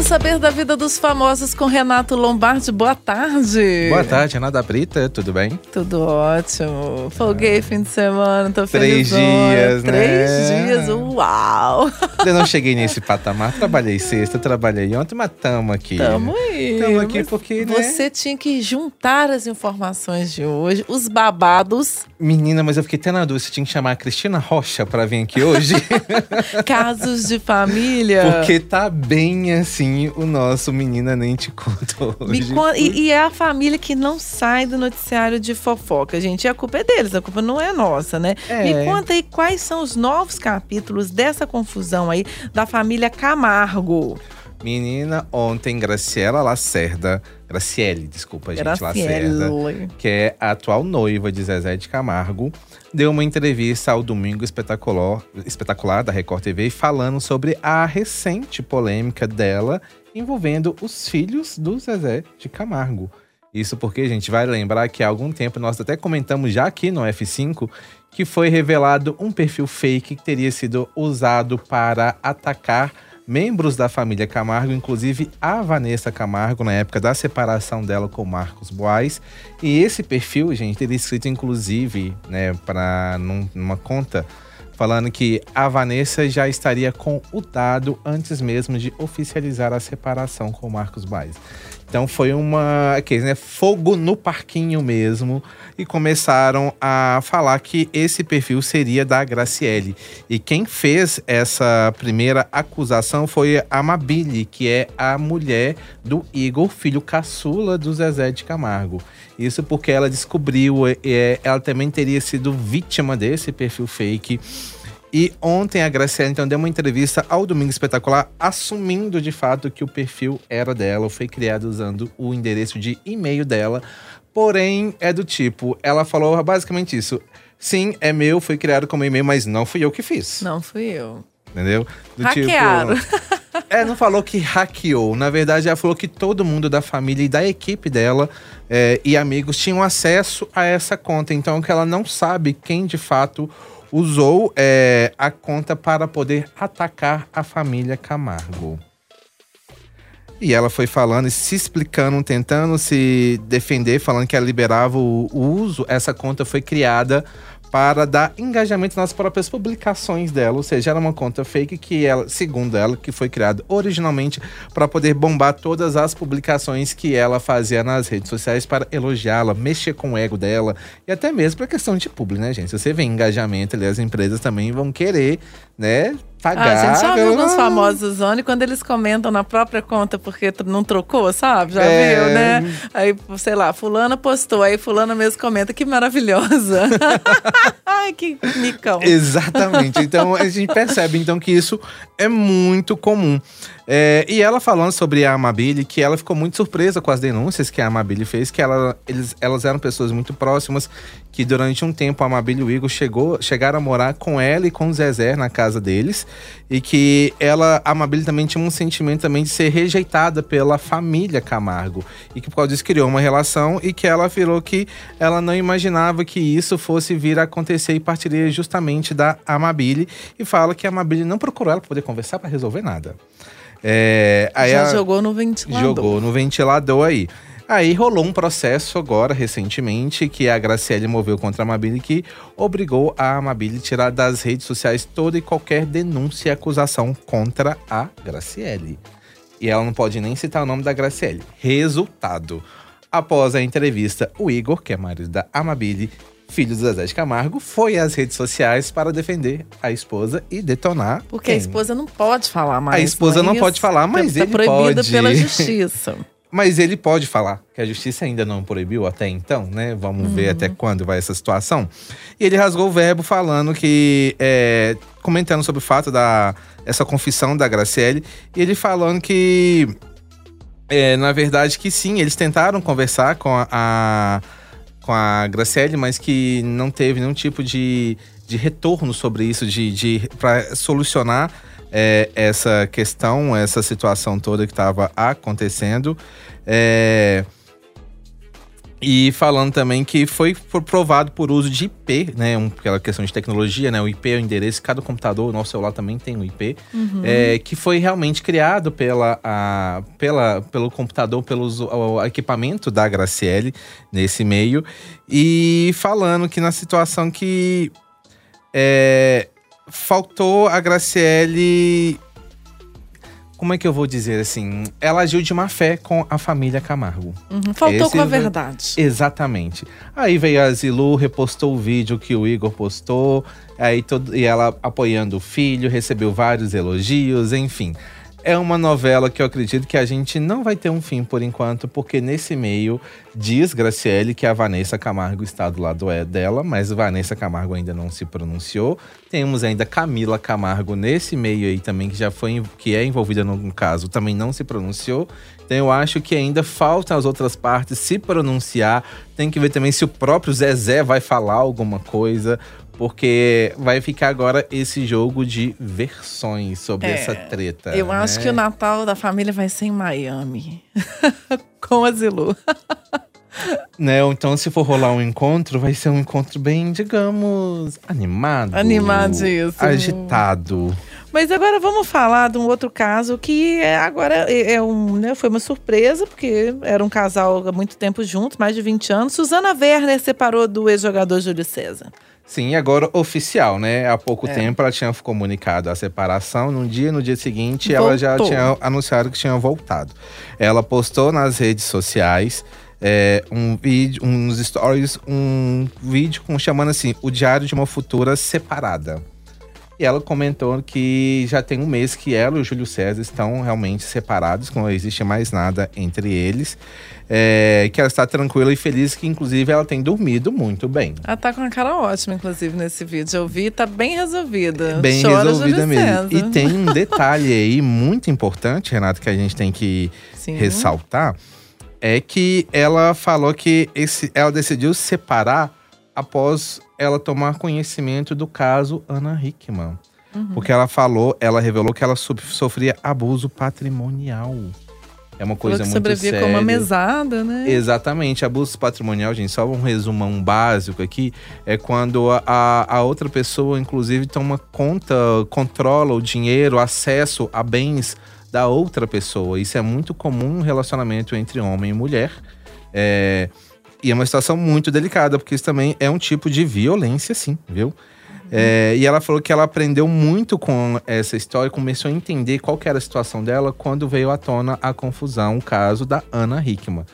Vamos saber da vida dos famosos com Renato Lombardi. Boa tarde. Boa tarde, Renata Brita, tudo bem? Tudo ótimo. Folguei fim de semana, tô Três felizona. dias, né? Três dias, uau. Eu não cheguei nesse patamar, trabalhei sexta, trabalhei ontem, mas tamo aqui. Tamo aí. Tamo aqui porque, né? Você tinha que juntar as informações de hoje, os babados, Menina, mas eu fiquei até na dúvida se tinha que chamar a Cristina Rocha pra vir aqui hoje. casos de família. porque tá bem assim o nosso Menina Nem Te Conto Me hoje. e, e é a família que não sai do noticiário de fofoca, gente. E a culpa é deles, a culpa não é nossa, né? É. Me conta aí quais são os novos capítulos dessa confusão aí da família Camargo. Menina, ontem Graciela Lacerda, Graciele, desculpa, gente, Lacerda. Graciele. que é a atual noiva de Zezé de Camargo, deu uma entrevista ao Domingo Espetacular, Espetacular da Record TV falando sobre a recente polêmica dela envolvendo os filhos do Zezé de Camargo. Isso porque a gente vai lembrar que há algum tempo nós até comentamos já aqui no F5 que foi revelado um perfil fake que teria sido usado para atacar membros da família Camargo, inclusive a Vanessa Camargo, na época da separação dela com Marcos Boaz. E esse perfil, gente, teria escrito, inclusive, né, para numa conta, falando que a Vanessa já estaria com o dado antes mesmo de oficializar a separação com Marcos Boaz. Então foi uma aqueles, né, fogo no parquinho mesmo e começaram a falar que esse perfil seria da Graciele. E quem fez essa primeira acusação foi a Mabile, que é a mulher do Igor, filho caçula do Zezé de Camargo. Isso porque ela descobriu, é, ela também teria sido vítima desse perfil fake. E ontem a Graciela então deu uma entrevista ao Domingo Espetacular, assumindo de fato que o perfil era dela, foi criado usando o endereço de e-mail dela. Porém, é do tipo, ela falou basicamente isso. Sim, é meu, foi criado como e-mail, mas não fui eu que fiz. Não fui eu. Entendeu? Do Hackearam. Tipo, é, não falou que hackeou. Na verdade, ela falou que todo mundo da família e da equipe dela é, e amigos tinham acesso a essa conta. Então, que ela não sabe quem de fato usou é, a conta para poder atacar a família Camargo. E ela foi falando e se explicando, tentando se defender, falando que ela liberava o, o uso. Essa conta foi criada para dar engajamento nas próprias publicações dela, ou seja, era uma conta fake que ela, segundo ela, que foi criada originalmente para poder bombar todas as publicações que ela fazia nas redes sociais para elogiá-la, mexer com o ego dela e até mesmo para questão de público, né, gente? Se você vê engajamento ali, as empresas também vão querer, né, pagar. Ah, a gente já viu alguns famosos Zone quando eles comentam na própria conta porque não trocou, sabe? Já É. viu, né? Aí, sei lá, fulana postou, aí fulana mesmo comenta, que maravilhosa. Ai, que micão. Exatamente. Então a gente percebe então que isso é muito comum. É, e ela falando sobre a Amabile, que ela ficou muito surpresa com as denúncias que a Amabile fez, que ela, eles, elas eram pessoas muito próximas, que durante um tempo a Amabile e o Igor chegou, chegaram a morar com ela e com o Zezé na casa deles, e que ela, a Amabile também tinha um sentimento também de ser rejeitada pela família Camargo, e que por causa disso criou uma relação, e que ela afirmou que ela não imaginava que isso fosse vir a acontecer e partiria justamente da Amabile, e fala que a Amabile não procurou ela para poder conversar para resolver nada. É, Já jogou no ventilador. jogou no ventilador aí. Aí rolou um processo agora, recentemente, que a Graciele moveu contra a Amabile, que obrigou a Amabile a tirar das redes sociais toda e qualquer denúncia e acusação contra a Graciele. E ela não pode nem citar o nome da Graciele. Resultado. Após a entrevista, o Igor, que é marido da Amabile, filho do Zezé de Camargo, foi às redes sociais para defender a esposa e detonar. Porque a quem? esposa não pode falar mais. A esposa não é pode isso? falar, mas tá ele proibido pode. pela justiça. Mas ele pode falar, que a justiça ainda não proibiu até então, né? Vamos ver até quando vai essa situação. E ele rasgou o verbo falando que. é, comentando sobre o fato da essa confissão da Graciele, e ele falando que. é, na verdade, que sim, eles tentaram conversar com a, a- com a Graciele, mas que não teve nenhum tipo de, de retorno sobre isso, de, de para solucionar é, essa questão, essa situação toda que estava acontecendo. É, E falando também que foi provado por uso de IP, né? Um, aquela questão de tecnologia, né? O IP é o endereço, cada computador, o nosso celular também tem um IP, uhum. é, que foi realmente criado pela, a, pela, pelo computador, pelo o, equipamento da Graciele nesse meio. E falando que na situação que é, faltou a Graciele como é que eu vou dizer assim? Ela agiu de má fé com a família Camargo. Uhum, faltou Esse com a verdade. Exatamente. Aí veio a Zilu, repostou o vídeo que o Igor postou, aí todo, e ela apoiando o filho, recebeu vários elogios, enfim. É uma novela que eu acredito que a gente não vai ter um fim por enquanto, porque nesse meio diz Graciele que a Vanessa Camargo está do lado é dela, mas Vanessa Camargo ainda não se pronunciou. Temos ainda Camila Camargo nesse meio aí também, que já foi que é envolvida no caso, também não se pronunciou. Então eu acho que ainda faltam as outras partes se pronunciar. Tem que ver também se o próprio Zezé vai falar alguma coisa porque vai ficar agora esse jogo de versões sobre é, essa treta. Eu né? acho que o Natal da família vai ser em Miami. Com a Zilu. né? Então, se for rolar um encontro, vai ser um encontro bem, digamos, animado. Animadíssimo. Agitado. Mas agora vamos falar de um outro caso que é, agora é, é um, né, foi uma surpresa, porque era um casal há muito tempo juntos, mais de 20 anos. Suzana Werner separou do ex-jogador Júlio César. Sim, agora oficial, né? Há pouco é. tempo ela tinha comunicado a separação. Num dia, no dia seguinte, Voltou. ela já tinha anunciado que tinha voltado. Ela postou nas redes sociais é, um vídeo, uns stories, um vídeo com, chamando assim, o diário de uma futura separada. E ela comentou que já tem um mês que ela e o Júlio César estão realmente separados, que não existe mais nada entre eles. É, que ela está tranquila e feliz, que inclusive ela tem dormido muito bem. Ela tá com uma cara ótima, inclusive, nesse vídeo. Eu vi, tá bem resolvida. Bem Chora resolvida mesmo. E tem um detalhe aí muito importante, Renato, que a gente tem que Sim. ressaltar. É que ela falou que esse, ela decidiu separar após ela tomar conhecimento do caso Ana Hickman. Uhum. Porque ela falou, ela revelou que ela sofria abuso patrimonial. É uma coisa muito sobrevia séria. com uma mesada, né? Exatamente. Abuso patrimonial, gente, só um resumão básico aqui, é quando a, a outra pessoa, inclusive, toma conta, controla o dinheiro, acesso a bens da outra pessoa. Isso é muito comum no relacionamento entre homem e mulher. É, e é uma situação muito delicada, porque isso também é um tipo de violência, sim, viu? É, e ela falou que ela aprendeu muito com essa história, começou a entender qual era a situação dela quando veio à tona a confusão, o caso da Ana Hickman.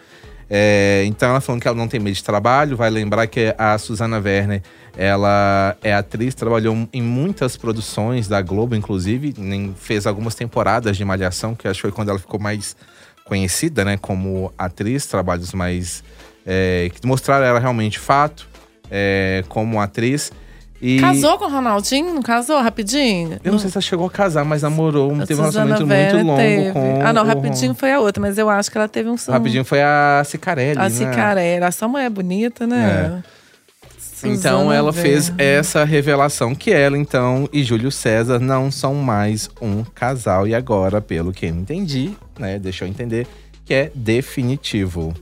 É, então ela falou que ela não tem medo de trabalho, vai lembrar que a Susana Werner, ela é atriz, trabalhou em muitas produções da Globo, inclusive, fez algumas temporadas de Malhação, que acho que foi quando ela ficou mais conhecida, né, como atriz, trabalhos mais é, que mostraram ela realmente fato é, como atriz. E... Casou com o Ronaldinho? Não casou rapidinho? Eu não, sei se ela chegou a casar, mas namorou, a teve um relacionamento muito longo teve. com. Ah, não, rapidinho foi a outra, mas eu acho que ela teve um. Rapidinho foi a Cicarelli. A né? Cicarelli, essa mulher é bonita, né? É. Então ela fez essa revelação que ela, então, e Júlio César não são mais um casal. E agora, pelo que eu entendi, né? Deixou eu entender que é definitivo.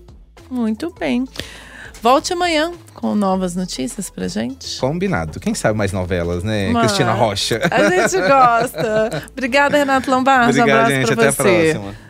Muito bem. Volte amanhã com novas notícias pra gente. Combinado. Quem sabe mais novelas, né? Mas Cristina Rocha. A gente gosta. Obrigada, Renato Lombardi. Obrigada, um abraço gente. Pra Até você. a próxima.